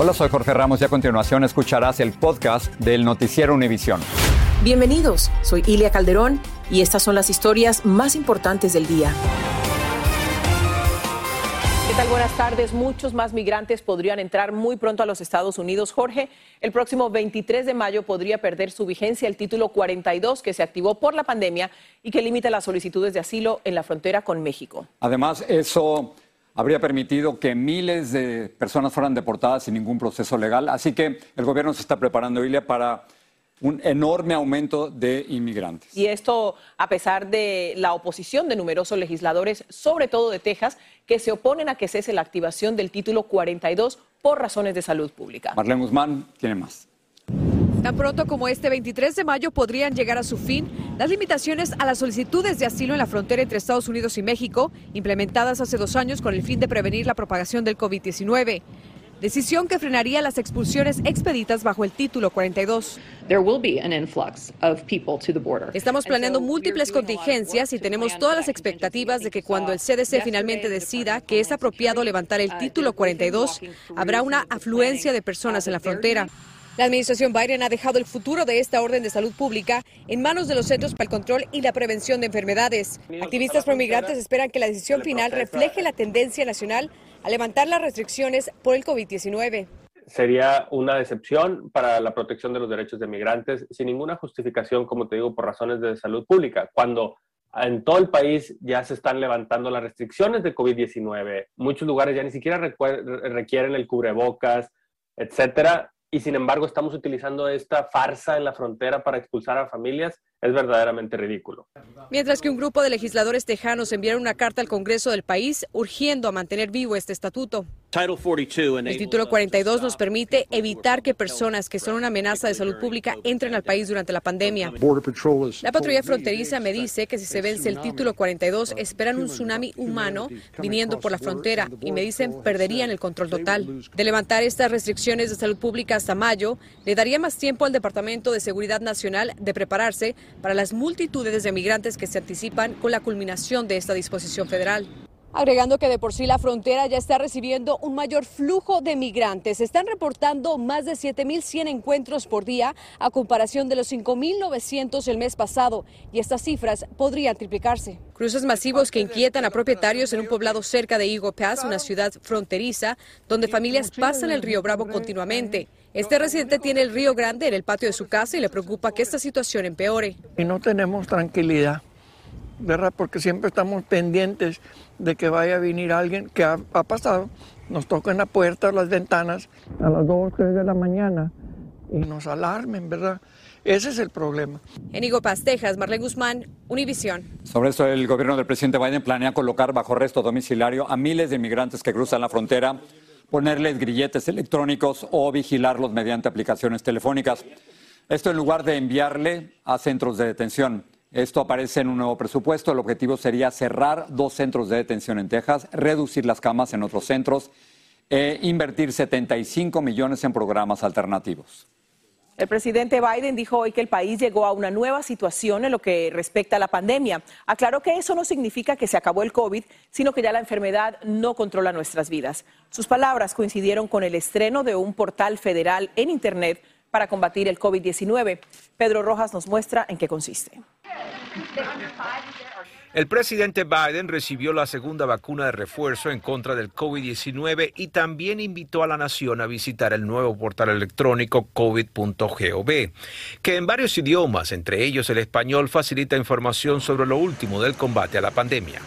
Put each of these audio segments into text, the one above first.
Hola, soy Jorge Ramos y a continuación escucharás el podcast del noticiero Univisión. Bienvenidos, soy Ilia Calderón y estas son las historias más importantes del día. ¿Qué tal? Buenas tardes. Muchos más migrantes podrían entrar muy pronto a los Estados Unidos. Jorge, el próximo 23 de mayo podría perder su vigencia el título 42 que se activó por la pandemia y que limita las solicitudes de asilo en la frontera con México. Además, eso habría permitido que miles de personas fueran deportadas sin ningún proceso legal. Así que el gobierno se está preparando, Ilia, para un enorme aumento de inmigrantes. Y esto a pesar de la oposición de numerosos legisladores, sobre todo de Texas, que se oponen a que cese la activación del título 42 por razones de salud pública. Marlene Guzmán tiene más. Tan pronto como este 23 de mayo podrían llegar a su fin las limitaciones a las solicitudes de asilo en la frontera entre Estados Unidos y México, implementadas hace dos años con el fin de prevenir la propagación del COVID-19. Decisión que frenaría las expulsiones expeditas bajo el título 42. Estamos planeando múltiples contingencias y tenemos todas las expectativas de que cuando el CDC finalmente decida que es apropiado levantar el título 42, habrá una afluencia de personas en la frontera. La administración Biden ha dejado el futuro de esta orden de salud pública en manos de los Centros para el Control y la Prevención de Enfermedades. Activistas promigrantes esperan que la decisión final refleje la tendencia nacional a levantar las restricciones por el COVID-19 sería una decepción para la protección de los derechos de migrantes sin ninguna justificación, como te digo, por razones de salud pública. Cuando en todo el país ya se están levantando las restricciones de COVID-19, muchos lugares ya ni siquiera requieren el cubrebocas, etcétera, y sin embargo estamos utilizando esta farsa en la frontera para expulsar a familias, es verdaderamente ridículo. Mientras que un grupo de legisladores tejanos enviaron una carta al Congreso del país urgiendo a mantener vivo este estatuto. El título 42 nos permite evitar que personas que son una amenaza de salud pública entren al país durante la pandemia. La patrulla fronteriza me dice que si se vence el título 42 esperan un tsunami humano viniendo por la frontera y me dicen perderían el control total. De levantar estas restricciones de salud pública hasta mayo, le daría más tiempo al Departamento de Seguridad Nacional de prepararse para las multitudes de migrantes que se anticipan con la culminación de esta disposición federal agregando que de por sí la frontera ya está recibiendo un mayor flujo de migrantes. están reportando más de 7.100 encuentros por día a comparación de los 5.900 el mes pasado y estas cifras podrían triplicarse. Cruces masivos que inquietan a propietarios en un poblado cerca de Eagle Pass, una ciudad fronteriza, donde familias pasan el río Bravo continuamente. Este residente tiene el río Grande en el patio de su casa y le preocupa que esta situación empeore. Y no tenemos tranquilidad, ¿verdad? Porque siempre estamos pendientes de que vaya a venir alguien que ha, pasado, nos toquen la puerta o las ventanas a las 2 o 3 de la mañana y nos alarmen, ¿verdad? Ese es el problema. En Higo Texas, Marlene Guzmán, Univisión. Sobre esto, el gobierno del presidente Biden planea colocar bajo arresto domiciliario a miles de inmigrantes que cruzan la frontera, ponerles grilletes electrónicos o vigilarlos mediante aplicaciones telefónicas. Esto en lugar de enviarle a centros de detención. Esto aparece en un nuevo presupuesto. El objetivo sería cerrar dos centros de detención en Texas, reducir las camas en otros centros e invertir 75 millones en programas alternativos. El presidente Biden dijo hoy que el país llegó a una nueva situación en lo que respecta a la pandemia. Aclaró que eso no significa que se acabó el COVID, sino que ya la enfermedad no controla nuestras vidas. Sus palabras coincidieron con el estreno de un portal federal en Internet para combatir el COVID-19. Pedro Rojas nos muestra en qué consiste. El presidente Biden recibió la segunda vacuna de refuerzo en contra del COVID-19 y también invitó a la nación a visitar el nuevo portal electrónico covid.gov, que en varios idiomas, entre ellos el español, facilita información sobre lo último del combate a la pandemia.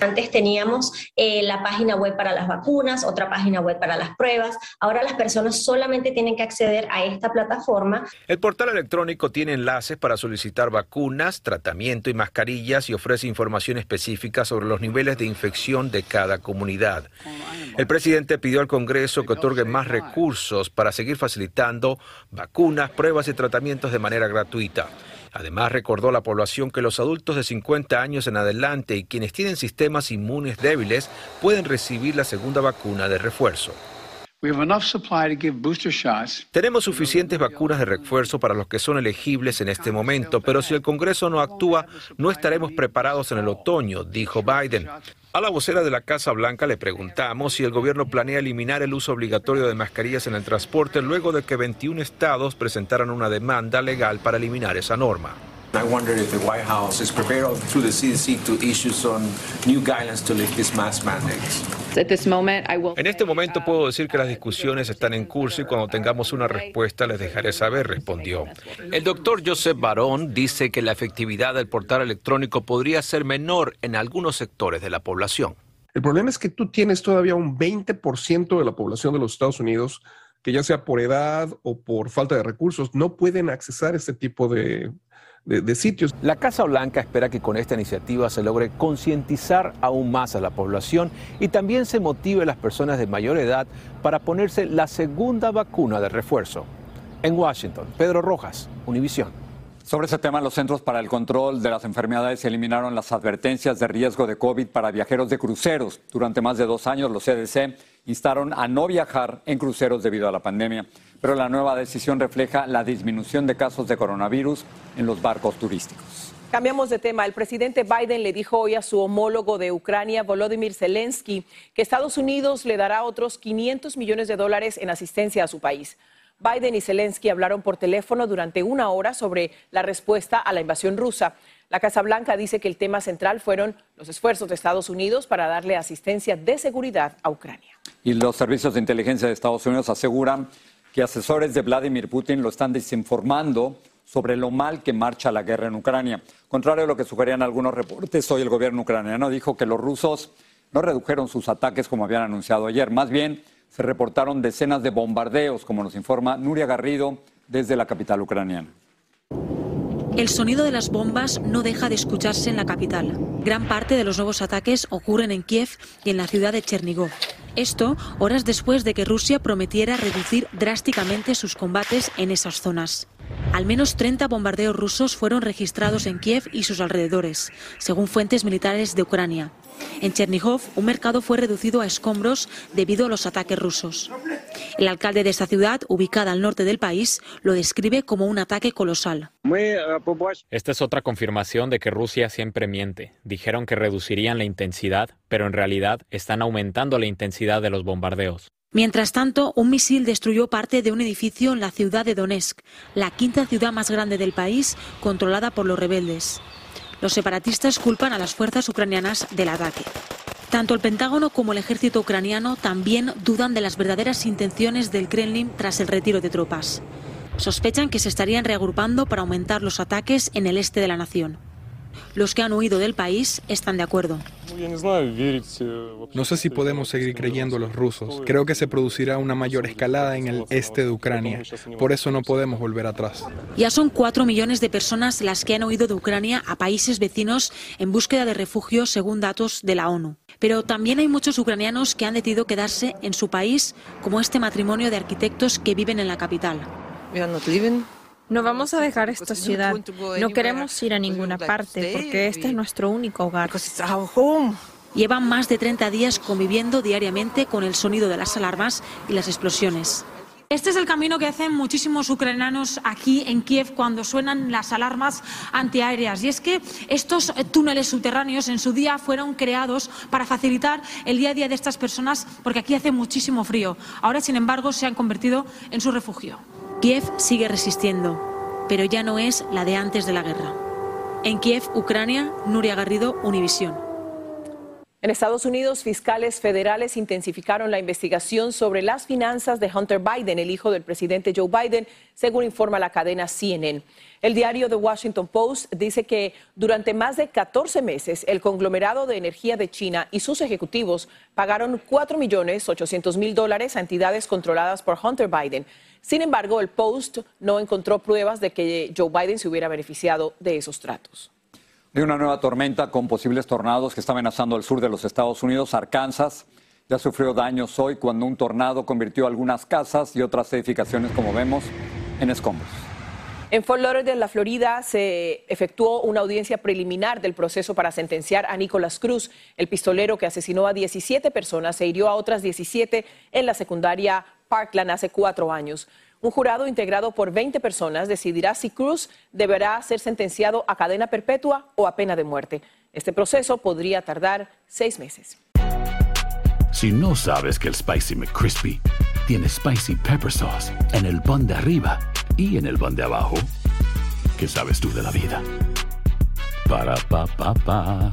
Antes teníamos eh, la página web para las vacunas, otra página web para las pruebas. Ahora las personas solamente tienen que acceder a esta plataforma. El portal electrónico tiene enlaces para solicitar vacunas, tratamiento y mascarillas y ofrece información específica sobre los niveles de infección de cada comunidad. El presidente pidió al Congreso que otorgue más recursos para seguir facilitando vacunas, pruebas y tratamientos de manera gratuita. Además, recordó la población que los adultos de 50 años en adelante y quienes tienen sistemas inmunes débiles pueden recibir la segunda vacuna de refuerzo. Tenemos suficientes vacunas de refuerzo para los que son elegibles en este momento, pero si el Congreso no actúa, no estaremos preparados en el otoño, dijo Biden. A la vocera de la Casa Blanca le preguntamos si el gobierno planea eliminar el uso obligatorio de mascarillas en el transporte luego de que 21 estados presentaran una demanda legal para eliminar esa norma. I wonder if the White House is prepared through the CDC to issue some new guidelines to lift these mask mandates. En este momento puedo decir que las discusiones están en curso y cuando tengamos una respuesta les dejaré saber, respondió. El doctor Joseph Barón dice que la efectividad del portal electrónico podría ser menor en algunos sectores de la población. El problema es que tú tienes todavía un 20% de la población de los Estados Unidos que ya sea por edad o por falta de recursos, no pueden accesar a este tipo de La Casa Blanca espera que con esta iniciativa se logre concientizar aún más a la población y también se motive a las personas de mayor edad para ponerse la segunda vacuna de refuerzo. En Washington, Pedro Rojas, Univisión. Sobre ese tema, los Centros para el Control de las Enfermedades eliminaron las advertencias de riesgo de COVID para viajeros de cruceros. Durante más de dos años, los CDC instaron a no viajar en cruceros debido a la pandemia pero la nueva decisión refleja la disminución de casos de coronavirus en los barcos turísticos. Cambiamos de tema. El presidente Biden le dijo hoy a su homólogo de Ucrania, Volodymyr Zelensky, que Estados Unidos le dará otros 500 millones de dólares en asistencia a su país. Biden y Zelensky hablaron por teléfono durante una hora sobre la respuesta a la invasión rusa. La Casa Blanca dice que el tema central fueron los esfuerzos de Estados Unidos para darle asistencia de seguridad a Ucrania. Y los servicios de inteligencia de Estados Unidos aseguran que asesores de Vladimir Putin lo están desinformando sobre lo mal que marcha la guerra en Ucrania. Contrario a lo que sugerían algunos reportes, hoy el gobierno ucraniano dijo que los rusos no redujeron sus ataques como habían anunciado ayer. Más bien, se reportaron decenas de bombardeos, como nos informa Nuria Garrido desde la capital ucraniana. El sonido de las bombas no deja de escucharse en la capital. Gran parte de los nuevos ataques ocurren en Kiev y en la ciudad de Chernigov. Esto horas después de que Rusia prometiera reducir drásticamente sus combates en esas zonas. Al menos 30 bombardeos rusos fueron registrados en Kiev y sus alrededores, según fuentes militares de Ucrania. En Chernigov, un mercado fue reducido a escombros debido a los ataques rusos. El alcalde de esta ciudad, ubicada al norte del país, lo describe como un ataque colosal. Esta es otra confirmación de que Rusia siempre miente. Dijeron que reducirían la intensidad, pero en realidad están aumentando la intensidad de los bombardeos. Mientras tanto, un misil destruyó parte de un edificio en la ciudad de Donetsk, la quinta ciudad más grande del país, controlada por los rebeldes. Los separatistas culpan a las fuerzas ucranianas del ataque. Tanto el Pentágono como el ejército ucraniano también dudan de las verdaderas intenciones del Kremlin tras el retiro de tropas. Sospechan que se estarían reagrupando para aumentar los ataques en el este de la nación. Los que han huido del país están de acuerdo. No sé si podemos seguir creyendo a los rusos. Creo que se producirá una mayor escalada en el este de Ucrania. Por eso no podemos volver atrás. Ya son cuatro millones de personas las que han huido de Ucrania a países vecinos en búsqueda de refugio, según datos de la ONU. Pero también hay muchos ucranianos que han decidido quedarse en su país, como este matrimonio de arquitectos que viven en la capital. No vamos a dejar esta ciudad. No queremos ir a ninguna parte porque este es nuestro único hogar. Llevan más de 30 días conviviendo diariamente con el sonido de las alarmas y las explosiones. Este es el camino que hacen muchísimos ucranianos aquí en Kiev cuando suenan las alarmas antiaéreas. Y es que estos túneles subterráneos en su día fueron creados para facilitar el día a día de estas personas porque aquí hace muchísimo frío. Ahora, sin embargo, se han convertido en su refugio. Kiev sigue resistiendo, pero ya no es la de antes de la guerra. En Kiev, Ucrania, Nuria Garrido, Univisión. En Estados Unidos, fiscales federales intensificaron la investigación sobre las finanzas de Hunter Biden, el hijo del presidente Joe Biden, según informa la cadena CNN. El diario The Washington Post dice que durante más de 14 meses el conglomerado de energía de China y sus ejecutivos pagaron 4 millones 800 mil dólares a entidades controladas por Hunter Biden. Sin embargo, el Post no encontró pruebas de que Joe Biden se hubiera beneficiado de esos tratos. Hay una nueva tormenta con posibles tornados que está amenazando el sur de los Estados Unidos. Arkansas ya sufrió daños hoy cuando un tornado convirtió algunas casas y otras edificaciones, como vemos, en escombros. En Fort Lauderdale, la Florida, se efectuó una audiencia preliminar del proceso para sentenciar a Nicolás Cruz, el pistolero que asesinó a 17 personas e hirió a otras 17 en la secundaria Parkland hace cuatro años. Un jurado integrado por 20 personas decidirá si Cruz deberá ser sentenciado a cadena perpetua o a pena de muerte. Este proceso podría tardar seis meses. Si no sabes que el Spicy McCrispy tiene Spicy Pepper Sauce en el pan de arriba y en el pan de abajo, ¿qué sabes tú de la vida? Para, pa, pa, pa.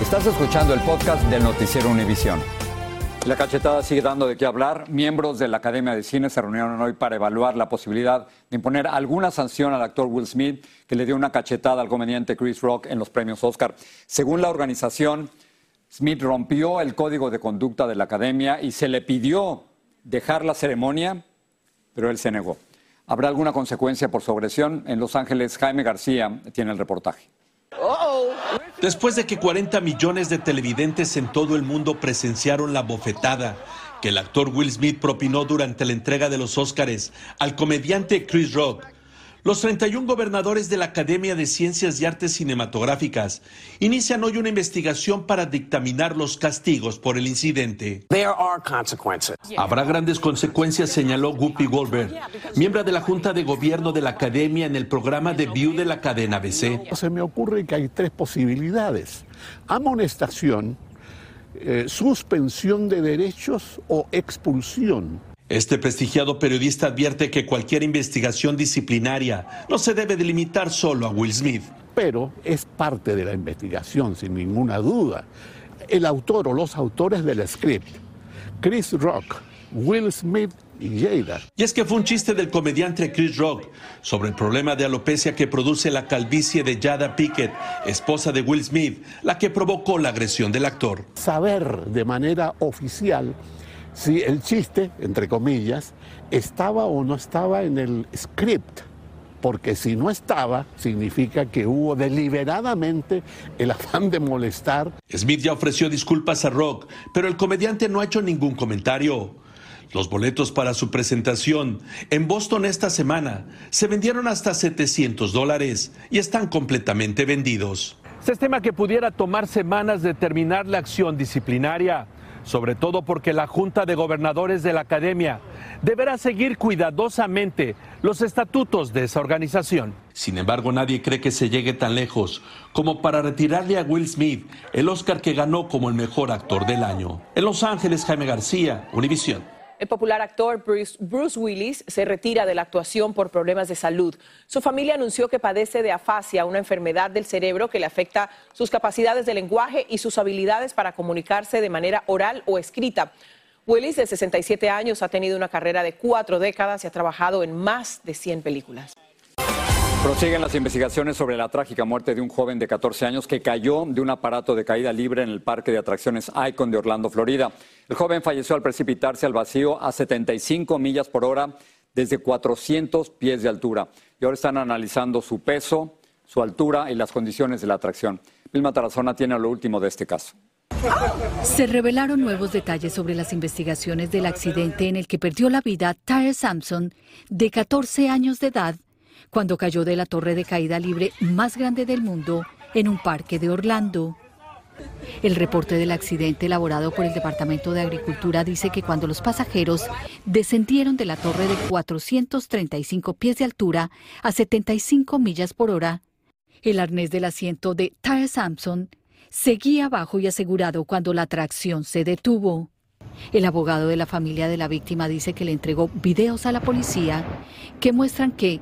Estás escuchando el podcast del Noticiero Univisión. La cachetada sigue dando de qué hablar. Miembros de la Academia de Cine se reunieron hoy para evaluar la posibilidad de imponer alguna sanción al actor Will Smith, que le dio una cachetada al comediante Chris Rock en los premios Oscar. Según la organización, Smith rompió el código de conducta de la Academia y se le pidió dejar la ceremonia, pero él se negó. ¿Habrá alguna consecuencia por su agresión? En Los Ángeles, Jaime García tiene el reportaje. Después de que 40 millones de televidentes en todo el mundo presenciaron la bofetada que el actor Will Smith propinó durante la entrega de los Óscares al comediante Chris Rock, los 31 gobernadores de la Academia de Ciencias y Artes Cinematográficas inician hoy una investigación para dictaminar los castigos por el incidente. Habrá grandes consecuencias, señaló Guppy Goldberg, miembro de la Junta de Gobierno de la Academia en el programa de View de la cadena ABC. Se me ocurre que hay tres posibilidades. Amonestación, eh, suspensión de derechos o expulsión. Este prestigiado periodista advierte que cualquier investigación disciplinaria no se debe delimitar solo a Will Smith. Pero es parte de la investigación, sin ninguna duda. El autor o los autores del script, Chris Rock, Will Smith y Jada. Y es que fue un chiste del comediante Chris Rock sobre el problema de alopecia que produce la calvicie de Jada Pickett, esposa de Will Smith, la que provocó la agresión del actor. Saber de manera oficial si el chiste, entre comillas, estaba o no estaba en el script. Porque si no estaba, significa que hubo deliberadamente el afán de molestar. Smith ya ofreció disculpas a Rock, pero el comediante no ha hecho ningún comentario. Los boletos para su presentación en Boston esta semana se vendieron hasta 700 dólares y están completamente vendidos. Se estima que pudiera tomar semanas determinar la acción disciplinaria sobre todo porque la Junta de Gobernadores de la Academia deberá seguir cuidadosamente los estatutos de esa organización. Sin embargo, nadie cree que se llegue tan lejos como para retirarle a Will Smith el Oscar que ganó como el mejor actor del año. En Los Ángeles, Jaime García, Univisión. El popular actor Bruce, Willis se retira de la actuación por problemas de salud. Su familia anunció que padece de afasia, una enfermedad del cerebro que le afecta sus capacidades de lenguaje y sus habilidades para comunicarse de manera oral o escrita. Willis, de 67 años, ha tenido una carrera de cuatro décadas y ha trabajado en más de 100 películas. Prosiguen las investigaciones sobre la trágica muerte de un joven de 14 años que cayó de un aparato de caída libre en el parque de atracciones Icon de Orlando, Florida. El joven falleció al precipitarse al vacío a 75 millas por hora desde 400 pies de altura. Y ahora están analizando su peso, su altura y las condiciones de la atracción. Vilma Tarazona tiene lo último de este caso. Se revelaron nuevos detalles sobre las investigaciones del accidente en el que perdió la vida Tyre Sampson, de 14 años de edad, cuando cayó de la torre de caída libre más grande del mundo en un parque de Orlando. El reporte del accidente elaborado por el Departamento de Agricultura dice que cuando los pasajeros descendieron de la torre de 435 pies de altura a 75 millas por hora, el arnés del asiento de Tyre Sampson seguía abajo y asegurado cuando la tracción se detuvo. El abogado de la familia de la víctima dice que le entregó videos a la policía que muestran que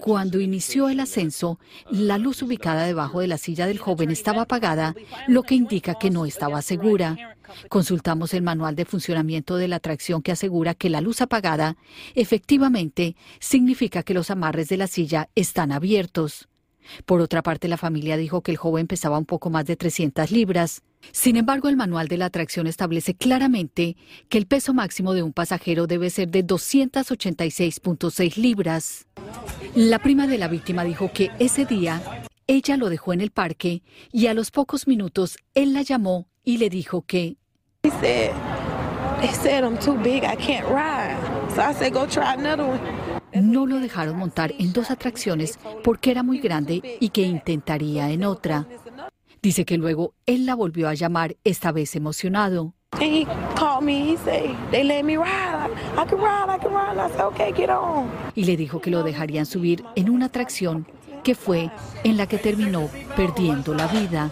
cuando inició el ascenso, la luz ubicada debajo de la silla del joven estaba apagada, lo que indica que no estaba segura. Consultamos el manual de funcionamiento de la atracción que asegura que la luz apagada efectivamente significa que los amarres de la silla están abiertos. Por otra parte, la familia dijo que el joven pesaba un poco más de 300 libras. Sin embargo, el manual de la atracción establece claramente que el peso máximo de un pasajero debe ser de 286.6 libras. La prima de la víctima dijo que ese día ella lo dejó en el parque y a los pocos minutos él la llamó y le dijo que no lo dejaron montar en dos atracciones porque era muy grande y que intentaría en otra. Dice que luego él la volvió a llamar, esta vez emocionado. Y le dijo que lo dejarían subir en una atracción que fue en la que terminó perdiendo la vida.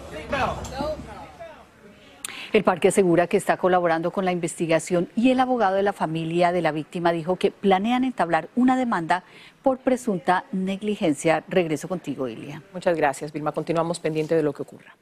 El parque asegura que está colaborando con la investigación y el abogado de la familia de la víctima dijo que planean entablar una demanda por presunta negligencia. Regreso contigo, Ilia. Muchas gracias, Vilma. Continuamos pendiente de lo que ocurra.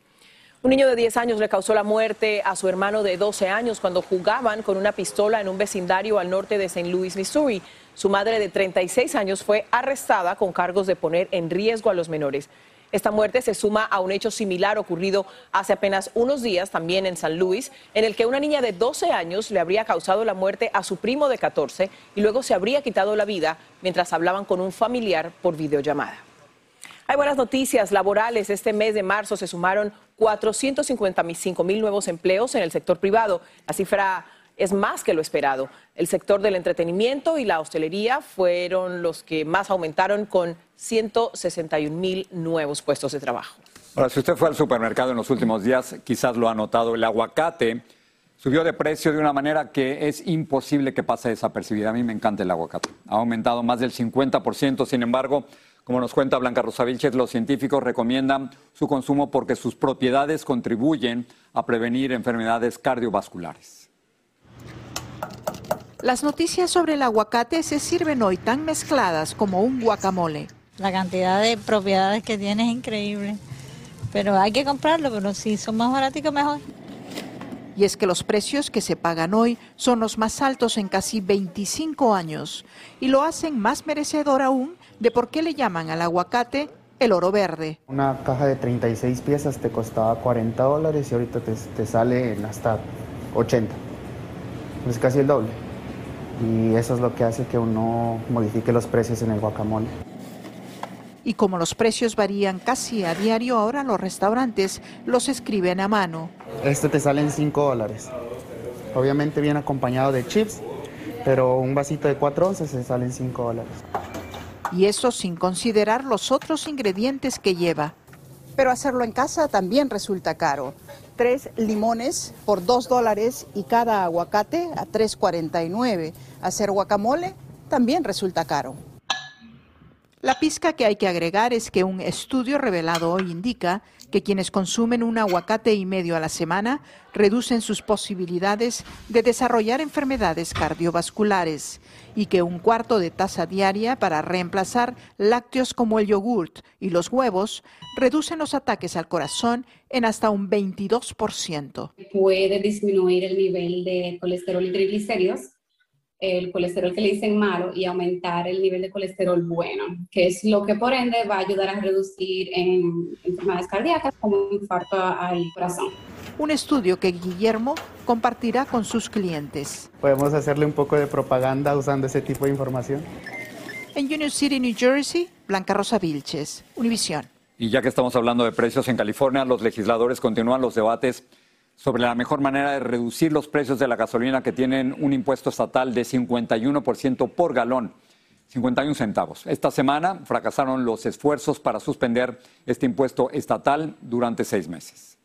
Un niño de 10 años le causó la muerte a su hermano de 12 años cuando jugaban con una pistola en un vecindario al norte de St. Louis, Missouri. Su madre de 36 años fue arrestada con cargos de poner en riesgo a los menores. Esta muerte se suma a un hecho similar ocurrido hace apenas unos días también en San Luis, en el que una niña de 12 años le habría causado la muerte a su primo de 14 y luego se habría quitado la vida mientras hablaban con un familiar por videollamada. Hay buenas noticias laborales. Este mes de marzo se sumaron 455 mil nuevos empleos en el sector privado. La cifra es más que lo esperado. El sector del entretenimiento y la hostelería fueron los que más aumentaron con 161 mil nuevos puestos de trabajo. Ahora, si usted fue al supermercado en los últimos días, quizás lo ha notado, el aguacate subió de precio de una manera que es imposible que pase desapercibida. A mí me encanta el aguacate. Ha aumentado más del 50%, sin embargo, como nos cuenta Blanca Rosa Vilches, los científicos recomiendan su consumo porque sus propiedades contribuyen a prevenir enfermedades cardiovasculares. Las noticias sobre el aguacate se sirven hoy tan mezcladas como un guacamole. La cantidad de propiedades que tiene es increíble. Pero hay que comprarlo, pero si son más baratos, mejor. Y es que los precios que se pagan hoy son los más altos en casi 25 años y lo hacen más merecedor aún de por qué le llaman al aguacate el oro verde. Una caja de 36 piezas te costaba 40 dólares y ahorita te, te sale en hasta 80. Es casi el doble. Y eso es lo que hace que uno modifique los precios en el guacamole y como los precios varían casi a diario, ahora los restaurantes los escriben a mano. Este te sale en 5 dólares. Obviamente viene acompañado de chips, pero un vasito de 4 onzas se sale en 5 dólares. Y eso sin considerar los otros ingredientes que lleva. Pero hacerlo en casa también resulta caro. Tres limones por 2 dólares y cada aguacate a 3,49. Hacer guacamole también resulta caro. La pizca que hay que agregar es que un estudio revelado hoy indica que quienes consumen un aguacate y medio a la semana reducen sus posibilidades de desarrollar enfermedades cardiovasculares y que un cuarto de taza diaria para reemplazar lácteos como el yogurt y los huevos reducen los ataques al corazón en hasta un 22%. Puede disminuir el nivel de colesterol y triglicéridos el colesterol que le dicen malo y aumentar el nivel de colesterol bueno, que es lo que por ende va a ayudar a reducir en enfermedades cardíacas como infarto al corazón. Un estudio que Guillermo compartirá con sus clientes. Podemos hacerle un poco de propaganda usando ese tipo de información. En Union City, New Jersey, Blanca Rosa Vilches, Univisión. Y ya que estamos hablando de precios en California, los legisladores continúan los debates sobre la mejor manera de reducir los precios de la gasolina que tienen un impuesto estatal de 51% por galón. 51 centavos. Esta semana fracasaron los esfuerzos para suspender este impuesto estatal durante seis meses.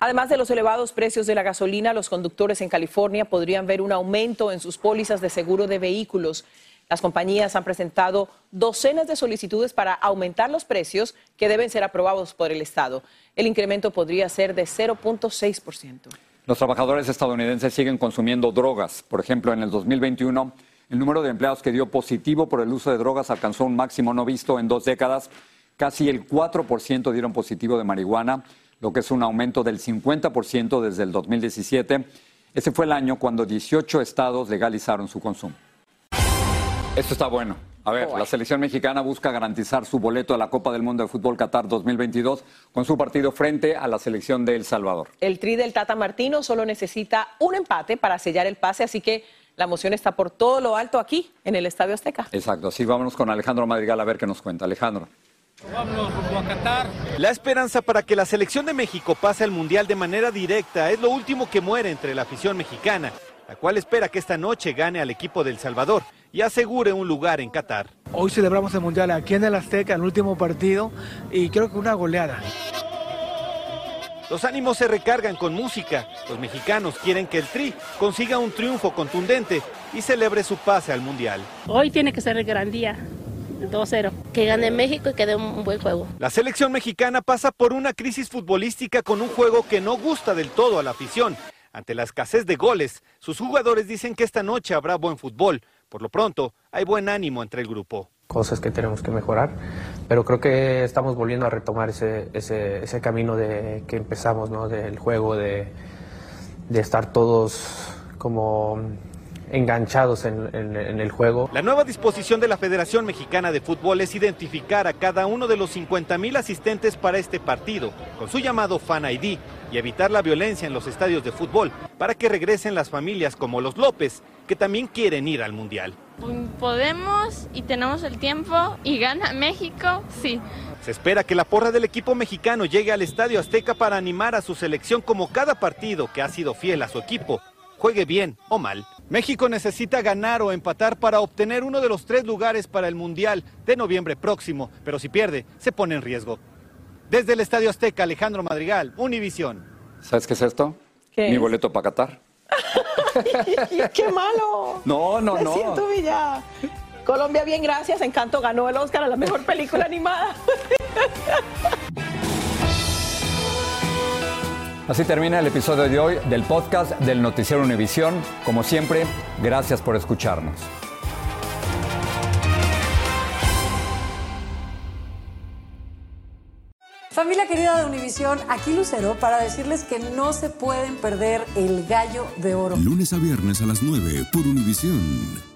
Además de los elevados precios de la gasolina, los conductores en California podrían ver un aumento en sus pólizas de seguro de vehículos. Las compañías han presentado docenas de solicitudes para aumentar los precios que deben ser aprobados por el Estado. El incremento podría ser de 0.6%. Los trabajadores estadounidenses siguen consumiendo drogas. Por ejemplo, en el 2021, el número de empleados que dio positivo por el uso de drogas alcanzó un máximo no visto en dos décadas. Casi el 4% dieron positivo de marihuana, lo que es un aumento del 50% desde el 2017. Ese fue el año cuando 18 estados legalizaron su consumo. Esto está bueno. A ver, la selección mexicana busca garantizar su boleto a la Copa del Mundo de Fútbol Qatar 2022 con su partido frente a la selección de El Salvador. El tri del Tata Martino solo necesita un empate para sellar el pase, así que la emoción está por todo lo alto aquí, en el Estadio Azteca. Exacto, así vámonos con Alejandro Madrigal a ver qué nos cuenta. Alejandro. La esperanza para que la selección de México pase al Mundial de manera directa es lo último que muere entre la afición mexicana, la cual espera que esta noche gane al equipo del Salvador y asegure un lugar en Qatar. Hoy celebramos el Mundial aquí en el Azteca, el último partido, y creo que una goleada. Los ánimos se recargan con música. Los mexicanos quieren que el Tri consiga un triunfo contundente y celebre su pase al Mundial. Hoy tiene que ser el gran día. 2-0. Que gane México y que dé un buen juego. La selección mexicana pasa por una crisis futbolística con un juego que no gusta del todo a la afición. Ante la escasez de goles, sus jugadores dicen que esta noche habrá buen fútbol. Por lo pronto, hay buen ánimo entre el grupo. Cosas que tenemos que mejorar, pero creo que estamos volviendo a retomar ese, ese, ese camino de que empezamos, ¿no? Del juego, de, de estar todos como enganchados en, en, en, el juego. La nueva disposición de la Federación Mexicana de Fútbol es identificar a cada uno de los 50 mil asistentes para este partido, con su llamado Fan ID, y evitar la violencia en los estadios de fútbol, para que regresen las familias como los López, que también quieren ir al Mundial. Podemos y tenemos el tiempo y gana México, sí. Se espera que la porra del equipo mexicano llegue al Estadio Azteca para animar a su selección como cada partido que ha sido fiel a su equipo, juegue bien o mal. México necesita ganar o empatar para obtener uno de los tres lugares para el Mundial de noviembre próximo, pero si pierde, se pone en riesgo. Desde el Estadio Azteca, Alejandro Madrigal, Univisión. ¿Sabes qué es esto? ¿Qué Mi es? boleto para Qatar. ¡Qué malo! No, no, Me no. siento Villa. Colombia, bien, gracias. Encanto ganó el Oscar a la mejor película animada. Así termina el episodio de hoy del podcast del Noticiero Univisión. Como siempre, gracias por escucharnos. Familia querida de Univisión, aquí Lucero para decirles que no se pueden perder el gallo de oro. Lunes a viernes a las 9 por Univisión.